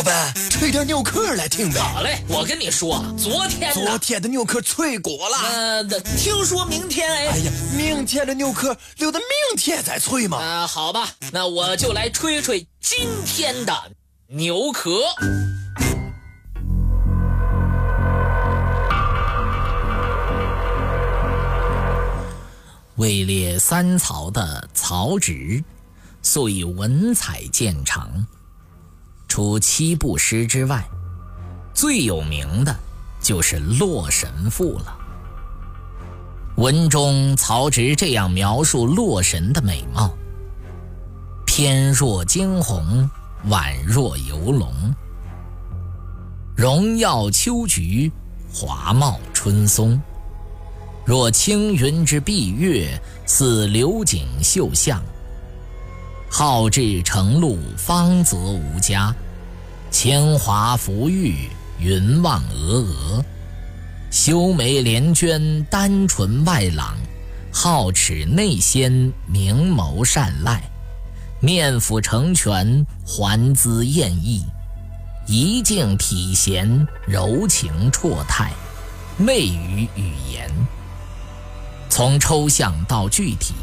老板，吹点牛壳来听呗。好嘞，我跟你说，昨天昨天的牛壳脆骨了。呃，听说明天哎。哎呀，明天的牛壳留到明天再吹嘛。啊，好吧，那我就来吹吹今天的牛壳。位列三曹的曹植，素以文采见长。除七步诗之外，最有名的就是《洛神赋》了。文中曹植这样描述洛神的美貌：翩若惊鸿，宛若游龙，荣耀秋菊，华茂春松。若青云之蔽月，似流景秀相。好志成露，方则无家。铅华浮玉，云望峨峨。修眉连娟，丹唇外朗。皓齿内鲜，明眸善睐。面府成全，环姿艳逸。仪静体闲，柔情绰态，媚于语言。从抽象到具体，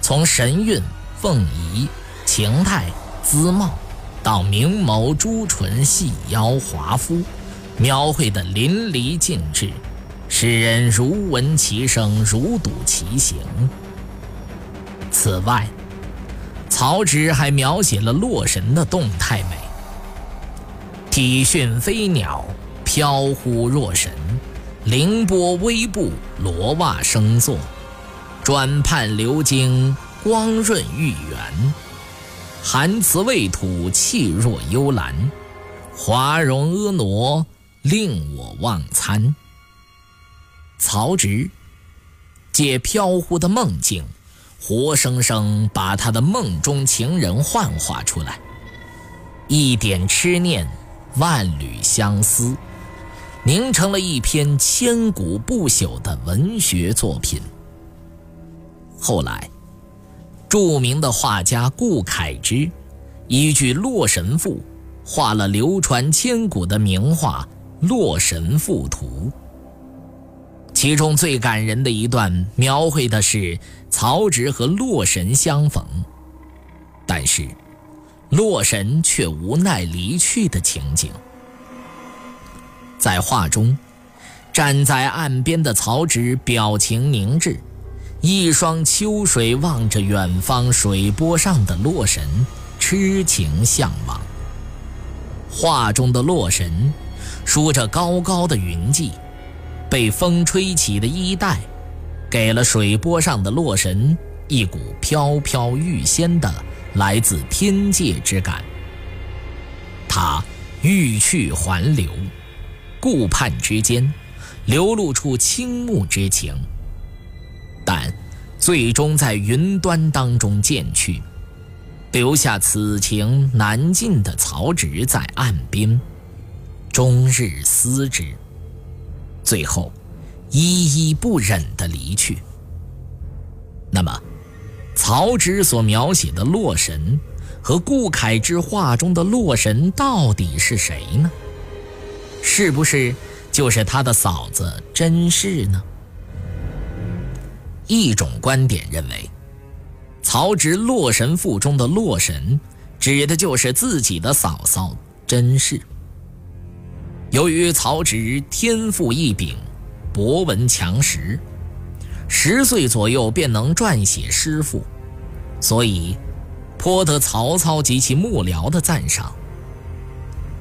从神韵、凤仪、情态、姿貌，到明眸、朱唇、细腰、华肤，描绘得淋漓尽致，使人如闻其声，如睹其形。此外，曹植还描写了洛神的动态美，体迅飞鸟，飘忽若神。凌波微步，罗袜生作；转盼流经，光润玉圆。含辞未吐，气若幽兰。华容婀娜，令我忘餐。曹植借飘忽的梦境，活生生把他的梦中情人幻化出来。一点痴念，万缕相思。凝成了一篇千古不朽的文学作品。后来，著名的画家顾恺之依据《洛神赋》画了流传千古的名画《洛神赋图》。其中最感人的一段，描绘的是曹植和洛神相逢，但是洛神却无奈离去的情景。在画中，站在岸边的曹植表情凝滞，一双秋水望着远方水波上的洛神，痴情向往。画中的洛神，梳着高高的云髻，被风吹起的衣带，给了水波上的洛神一股飘飘欲仙的来自天界之感。他欲去还留。顾盼之间，流露出倾慕之情，但最终在云端当中渐去，留下此情难尽的曹植在岸边，终日思之，最后依依不忍地离去。那么，曹植所描写的洛神和顾恺之画中的洛神到底是谁呢？是不是就是他的嫂子甄氏呢？一种观点认为，曹植《洛神赋》中的洛神，指的就是自己的嫂嫂甄氏。由于曹植天赋异禀，博闻强识，十岁左右便能撰写诗赋，所以颇得曹操及其幕僚的赞赏。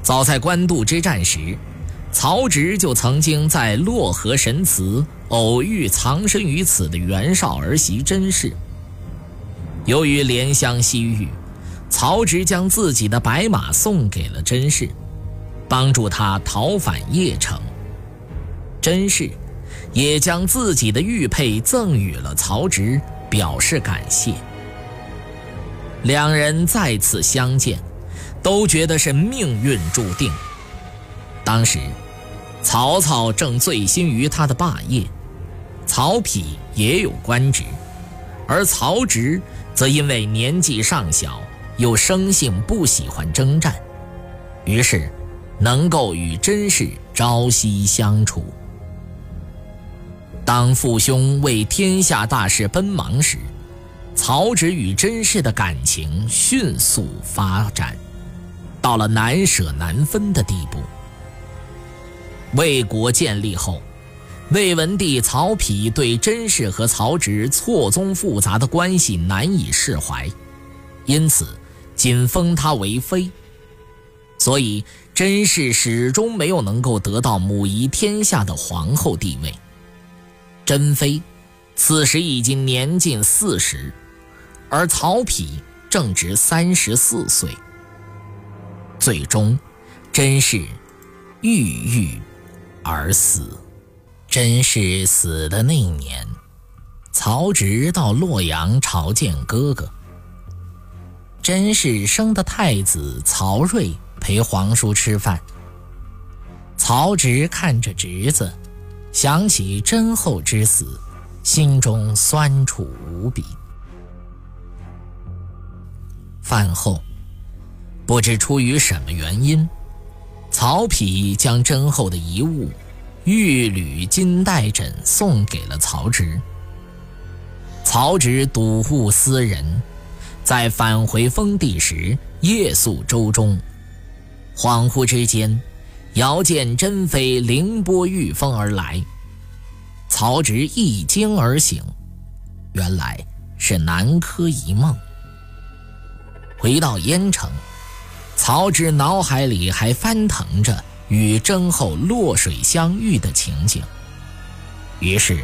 早在官渡之战时，曹植就曾经在洛河神祠偶遇藏身于此的袁绍儿媳甄氏。由于怜香惜玉，曹植将自己的白马送给了甄氏，帮助他逃返邺城。甄氏也将自己的玉佩赠予了曹植，表示感谢。两人再次相见，都觉得是命运注定。当时，曹操正醉心于他的霸业，曹丕也有官职，而曹植则因为年纪尚小，又生性不喜欢征战，于是能够与甄氏朝夕相处。当父兄为天下大事奔忙时，曹植与甄氏的感情迅速发展，到了难舍难分的地步。魏国建立后，魏文帝曹丕对甄氏和曹植错综复杂的关系难以释怀，因此仅封他为妃。所以甄氏始终没有能够得到母仪天下的皇后地位。甄妃此时已经年近四十，而曹丕正值三十四岁。最终，甄氏郁郁而死。甄氏死的那年，曹植到洛阳朝见哥哥。甄氏生的太子曹睿陪皇叔吃饭，曹植看着侄子。想起甄后之死，心中酸楚无比。饭后，不知出于什么原因，曹丕将甄后的遗物——玉履金带枕送给了曹植。曹植睹物思人，在返回封地时夜宿舟中，恍惚之间。遥见甄妃凌波御风而来，曹植一惊而醒，原来是南柯一梦。回到燕城，曹植脑海里还翻腾着与甄后落水相遇的情景，于是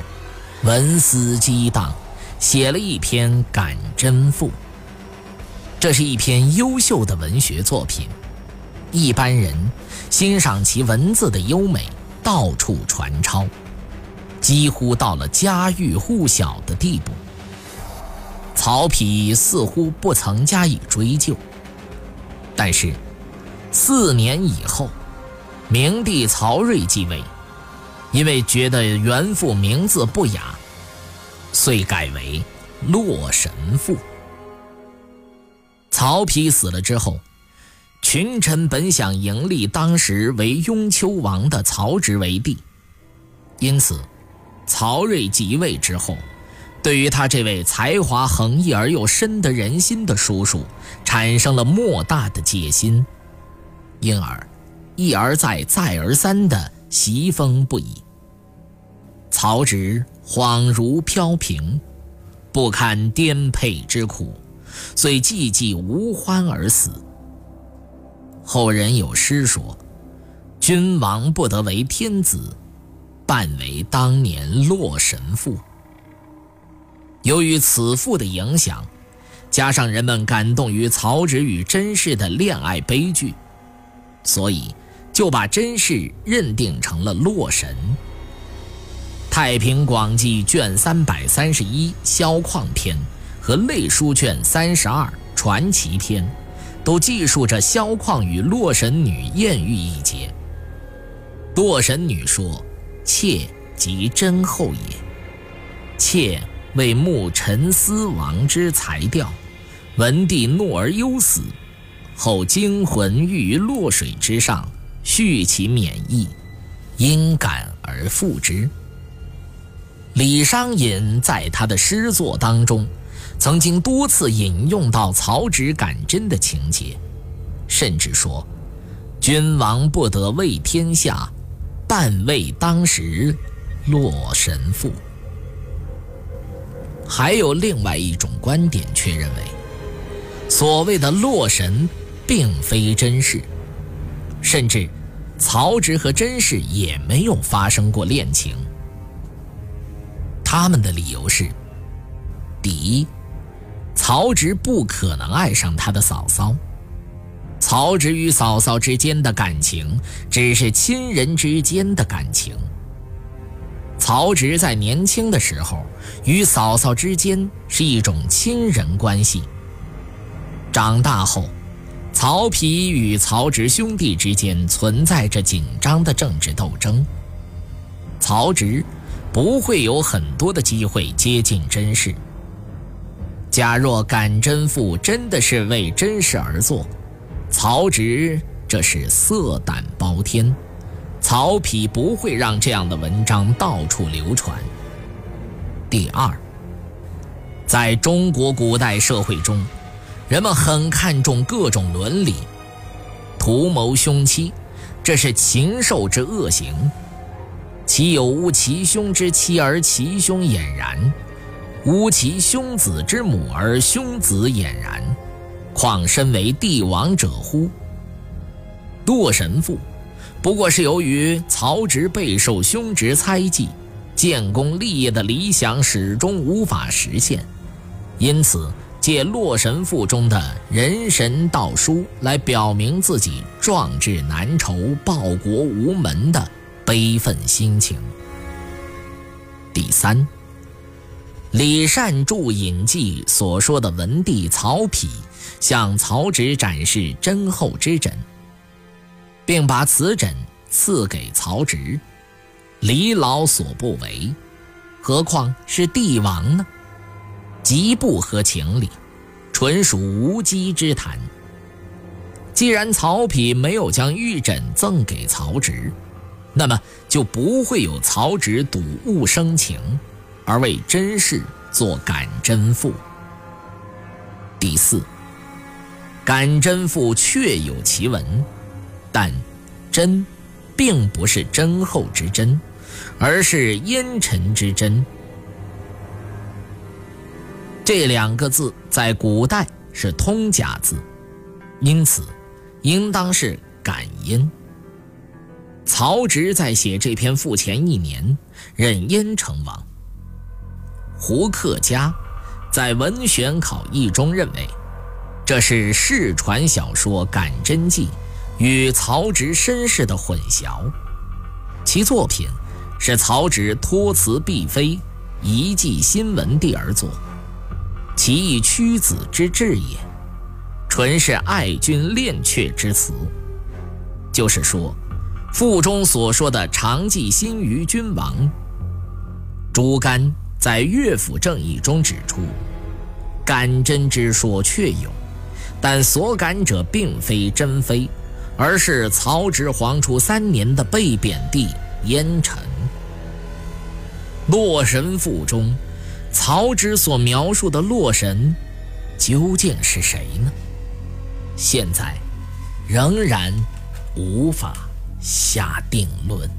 文思激荡，写了一篇《感甄赋》。这是一篇优秀的文学作品。一般人欣赏其文字的优美，到处传抄，几乎到了家喻户晓的地步。曹丕似乎不曾加以追究，但是四年以后，明帝曹睿继位，因为觉得原父名字不雅，遂改为《洛神赋》。曹丕死了之后。群臣本想迎立当时为雍丘王的曹植为帝，因此，曹睿即位之后，对于他这位才华横溢而又深得人心的叔叔，产生了莫大的戒心，因而一而再、再而三的袭封不已。曹植恍如飘萍，不堪颠沛之苦，遂寂寂无欢而死。后人有诗说：“君王不得为天子，半为当年洛神赋。”由于此赋的影响，加上人们感动于曹植与甄氏的恋爱悲剧，所以就把甄氏认定成了洛神。《太平广记》卷三百三十一《萧况篇》和《类书》卷三十二《传奇篇》。都记述着萧况与洛神女艳遇一节。洛神女说：“妾即真后也。妾为慕陈思王之才调，文帝怒而忧死，后惊魂欲于洛水之上，续其免疫，因感而复之。”李商隐在他的诗作当中。曾经多次引用到曹植感真的情节，甚至说：“君王不得为天下，但为当时洛神赋。”还有另外一种观点，却认为，所谓的洛神并非甄氏，甚至曹植和甄氏也没有发生过恋情。他们的理由是：第一。曹植不可能爱上他的嫂嫂。曹植与嫂嫂之间的感情只是亲人之间的感情。曹植在年轻的时候与嫂嫂之间是一种亲人关系。长大后，曹丕与曹植兄弟之间存在着紧张的政治斗争。曹植不会有很多的机会接近甄氏。假若《感甄父》真的是为甄氏而做，曹植这是色胆包天。曹丕不会让这样的文章到处流传。第二，在中国古代社会中，人们很看重各种伦理，图谋凶妻，这是禽兽之恶行。其有无其兄之妻而其兄俨然？无其兄子之母而兄子俨然？况身为帝王者乎？洛神赋。不过是由于曹植备受兄侄猜忌，建功立业的理想始终无法实现，因此借《洛神赋》中的人神道书来表明自己壮志难酬、报国无门的悲愤心情。第三，李善注《引记》所说的文帝曹丕向曹植展示贞厚之枕。并把此枕赐给曹植，李老所不为，何况是帝王呢？极不合情理，纯属无稽之谈。既然曹丕没有将玉枕赠给曹植，那么就不会有曹植睹物生情，而为真事做感贞赋。第四，感贞赋确有其文。但真，并不是真厚之真，而是烟尘之真。这两个字在古代是通假字，因此应当是感烟。曹植在写这篇赋前一年，任燕成王。胡克家在《文选考异》中认为，这是世传小说《感真记》。与曹植身世的混淆，其作品是曹植托辞毕妃，遗寄新文帝而作，其意屈子之志也，纯是爱君恋阙之词。就是说，赋中所说的常寄心于君王，朱干在《乐府正义》中指出，感真之说确有，但所感者并非真妃。而是曹植皇初三年的被贬地烟尘。《洛神赋》中，曹植所描述的洛神，究竟是谁呢？现在仍然无法下定论。